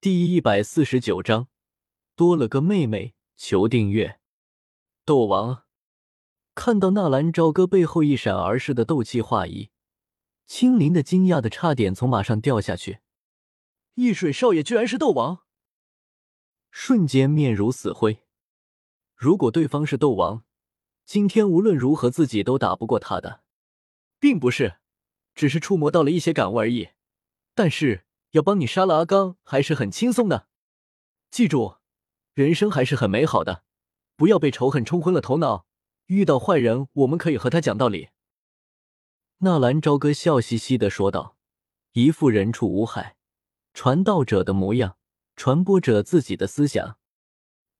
第一百四十九章，多了个妹妹，求订阅。斗王看到纳兰朝歌背后一闪而逝的斗气化衣，青灵的惊讶的差点从马上掉下去。易水少爷居然是斗王，瞬间面如死灰。如果对方是斗王，今天无论如何自己都打不过他的，并不是，只是触摸到了一些感悟而已。但是。要帮你杀了阿刚还是很轻松的，记住，人生还是很美好的，不要被仇恨冲昏了头脑。遇到坏人，我们可以和他讲道理。”纳兰朝歌笑嘻嘻的说道，一副人畜无害、传道者的模样，传播着自己的思想。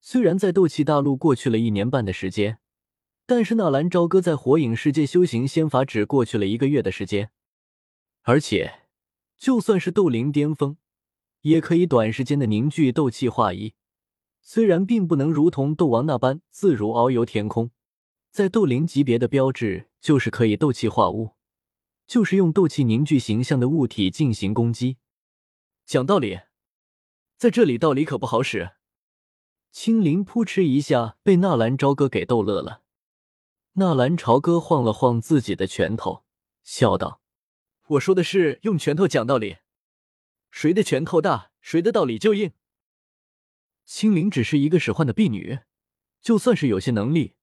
虽然在斗气大陆过去了一年半的时间，但是纳兰朝歌在火影世界修行仙法只过去了一个月的时间，而且。就算是斗灵巅峰，也可以短时间的凝聚斗气化一。虽然并不能如同斗王那般自如遨游天空，在斗灵级别的标志就是可以斗气化物，就是用斗气凝聚形象的物体进行攻击。讲道理，在这里道理可不好使。青灵扑哧一下被纳兰朝歌给逗乐了。纳兰朝歌晃了晃自己的拳头，笑道。我说的是用拳头讲道理，谁的拳头大，谁的道理就硬。青灵只是一个使唤的婢女，就算是有些能力，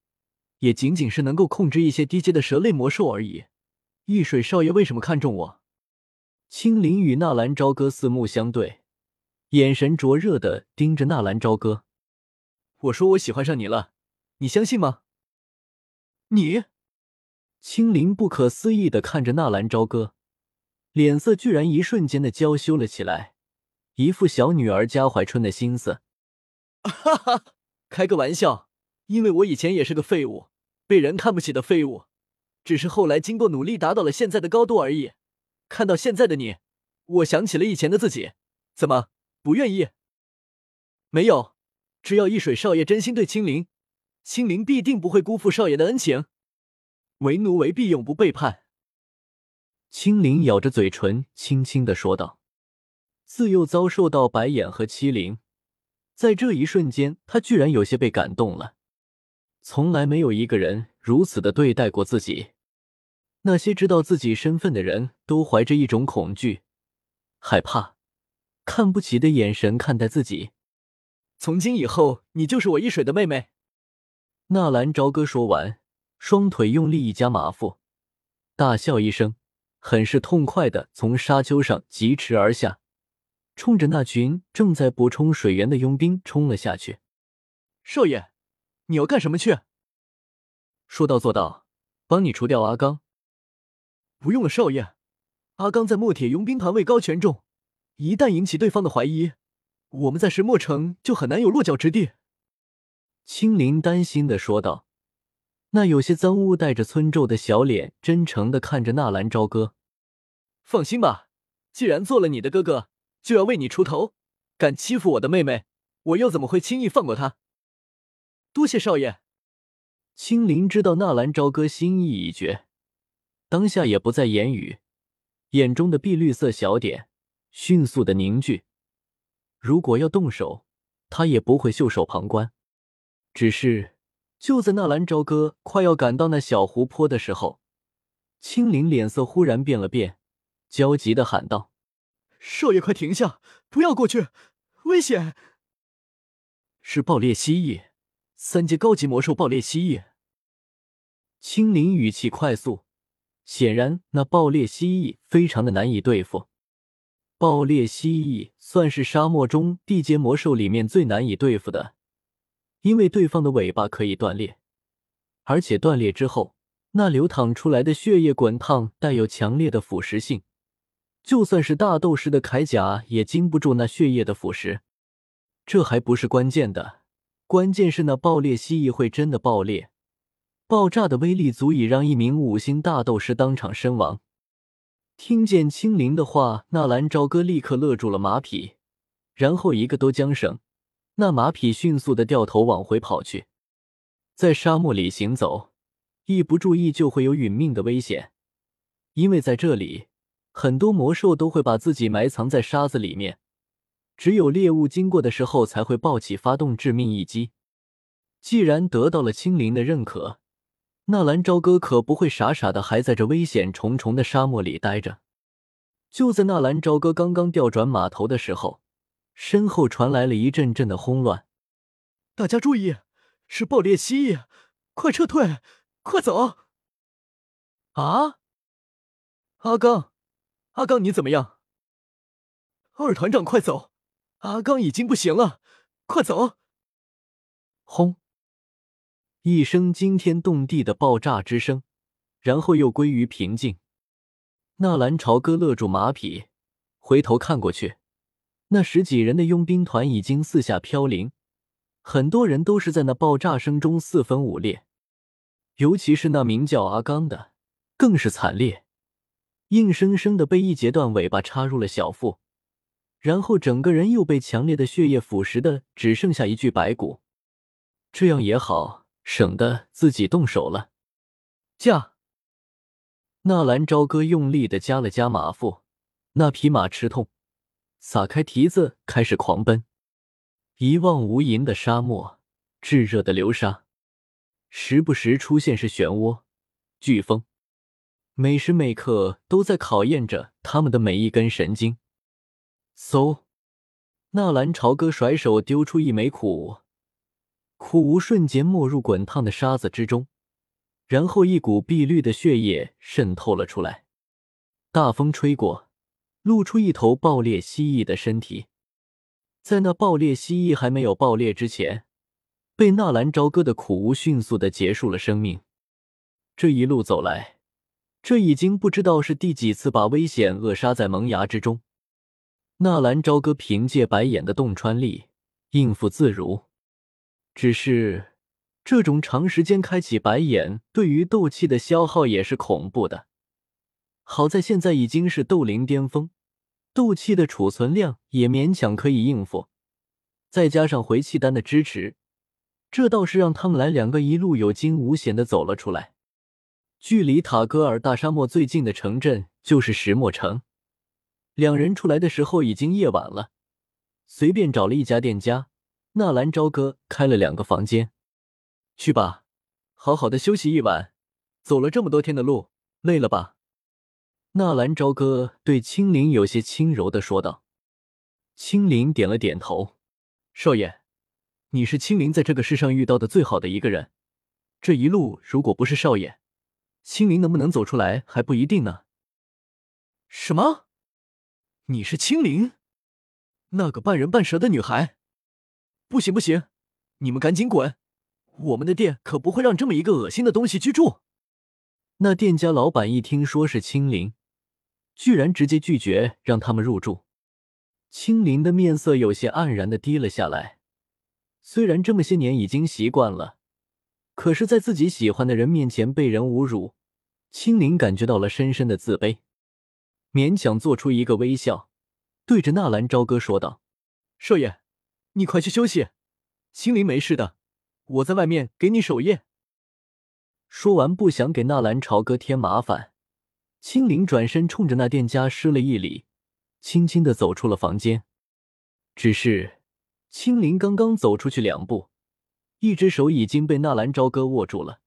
也仅仅是能够控制一些低阶的蛇类魔兽而已。易水少爷为什么看中我？青灵与纳兰朝歌四目相对，眼神灼热的盯着纳兰朝歌。我说我喜欢上你了，你相信吗？你？青灵不可思议的看着纳兰朝歌。脸色居然一瞬间的娇羞了起来，一副小女儿家怀春的心思。哈哈，开个玩笑，因为我以前也是个废物，被人看不起的废物，只是后来经过努力达到了现在的高度而已。看到现在的你，我想起了以前的自己，怎么不愿意？没有，只要易水少爷真心对青灵，青灵必定不会辜负少爷的恩情，为奴为婢，永不背叛。青灵咬着嘴唇，轻轻的说道：“自幼遭受到白眼和欺凌，在这一瞬间，他居然有些被感动了。从来没有一个人如此的对待过自己。那些知道自己身份的人都怀着一种恐惧、害怕、看不起的眼神看待自己。从今以后，你就是我一水的妹妹。”纳兰朝歌说完，双腿用力一夹马腹，大笑一声。很是痛快的从沙丘上疾驰而下，冲着那群正在补充水源的佣兵冲了下去。少爷，你要干什么去？说到做到，帮你除掉阿刚。不用了，少爷。阿刚在墨铁佣兵团位高权重，一旦引起对方的怀疑，我们在石墨城就很难有落脚之地。青灵担心的说道。那有些脏污、带着村皱的小脸，真诚的看着纳兰朝歌。放心吧，既然做了你的哥哥，就要为你出头。敢欺负我的妹妹，我又怎么会轻易放过他？多谢少爷。青灵知道纳兰朝歌心意已决，当下也不再言语，眼中的碧绿色小点迅速的凝聚。如果要动手，他也不会袖手旁观。只是。就在纳兰朝歌快要赶到那小湖泊的时候，青灵脸色忽然变了变，焦急的喊道：“少爷，快停下，不要过去，危险！”是爆裂蜥蜴，三阶高级魔兽爆裂蜥蜴。青灵语气快速，显然那爆裂蜥蜴非常的难以对付。爆裂蜥蜴算是沙漠中地阶魔兽里面最难以对付的。因为对方的尾巴可以断裂，而且断裂之后，那流淌出来的血液滚烫，带有强烈的腐蚀性，就算是大斗士的铠甲也经不住那血液的腐蚀。这还不是关键的，关键是那爆裂蜥蜴会真的爆裂，爆炸的威力足以让一名五星大斗师当场身亡。听见青灵的话，纳兰朝歌立刻勒住了马匹，然后一个都缰绳。那马匹迅速的掉头往回跑去，在沙漠里行走，一不注意就会有殒命的危险。因为在这里，很多魔兽都会把自己埋藏在沙子里面，只有猎物经过的时候才会暴起，发动致命一击。既然得到了青灵的认可，纳兰朝歌可不会傻傻的还在这危险重重的沙漠里待着。就在纳兰朝歌刚刚调转马头的时候，身后传来了一阵阵的轰乱。大家注意，是爆裂蜥蜴，快撤退，快走！啊！阿刚，阿刚，你怎么样？二团长，快走！阿刚已经不行了，快走！轰！一声惊天动地的爆炸之声，然后又归于平静。纳兰朝歌勒住马匹，回头看过去，那十几人的佣兵团已经四下飘零，很多人都是在那爆炸声中四分五裂，尤其是那名叫阿刚的，更是惨烈，硬生生的被一截断尾巴插入了小腹，然后整个人又被强烈的血液腐蚀的只剩下一具白骨。这样也好。省得自己动手了。驾！纳兰朝歌用力的夹了夹马腹，那匹马吃痛，撒开蹄子开始狂奔。一望无垠的沙漠，炙热的流沙，时不时出现是漩涡、飓风，每时每刻都在考验着他们的每一根神经。嗖！纳兰朝歌甩手丢出一枚苦无。苦无瞬间没入滚烫的沙子之中，然后一股碧绿的血液渗透了出来。大风吹过，露出一头爆裂蜥蜴的身体。在那爆裂蜥蜴还没有爆裂之前，被纳兰朝歌的苦无迅速的结束了生命。这一路走来，这已经不知道是第几次把危险扼杀在萌芽之中。纳兰朝歌凭借白眼的洞穿力，应付自如。只是，这种长时间开启白眼，对于斗气的消耗也是恐怖的。好在现在已经是斗灵巅峰，斗气的储存量也勉强可以应付，再加上回气丹的支持，这倒是让他们来两个一路有惊无险的走了出来。距离塔戈尔大沙漠最近的城镇就是石墨城。两人出来的时候已经夜晚了，随便找了一家店家。纳兰朝歌开了两个房间，去吧，好好的休息一晚。走了这么多天的路，累了吧？纳兰朝歌对青灵有些轻柔的说道。青灵点了点头。少爷，你是青灵在这个世上遇到的最好的一个人。这一路如果不是少爷，青灵能不能走出来还不一定呢。什么？你是青灵？那个半人半蛇的女孩？不行不行，你们赶紧滚！我们的店可不会让这么一个恶心的东西居住。那店家老板一听说是青灵，居然直接拒绝让他们入住。青灵的面色有些黯然的低了下来。虽然这么些年已经习惯了，可是，在自己喜欢的人面前被人侮辱，青灵感觉到了深深的自卑，勉强做出一个微笑，对着纳兰朝歌说道：“少爷。”你快去休息，青灵没事的，我在外面给你守夜。说完，不想给纳兰朝歌添麻烦，青灵转身冲着那店家施了一礼，轻轻的走出了房间。只是青灵刚刚走出去两步，一只手已经被纳兰朝歌握住了。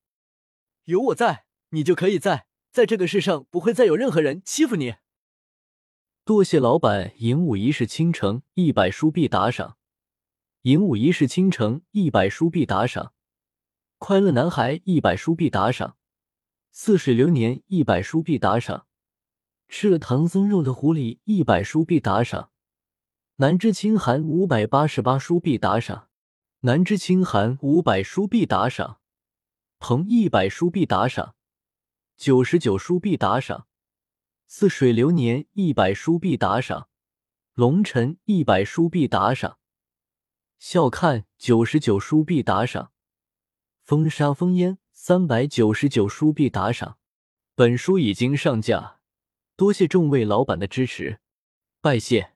有我在，你就可以在，在这个世上不会再有任何人欺负你。多谢老板，银武一世倾城一百书币打赏。银武一世倾城一百书币打赏，快乐男孩一百书币打赏，似水流年一百书币打赏，吃了唐僧肉的狐狸一百书币打赏，南之清寒五百八十八书币打赏，南之清寒五百书币打赏，鹏一百书币打赏，九十九书币打赏，似水流年一百书币打赏，龙尘一百书币打赏。笑看九十九书币打赏，风沙风烟三百九十九书币打赏。本书已经上架，多谢众位老板的支持，拜谢。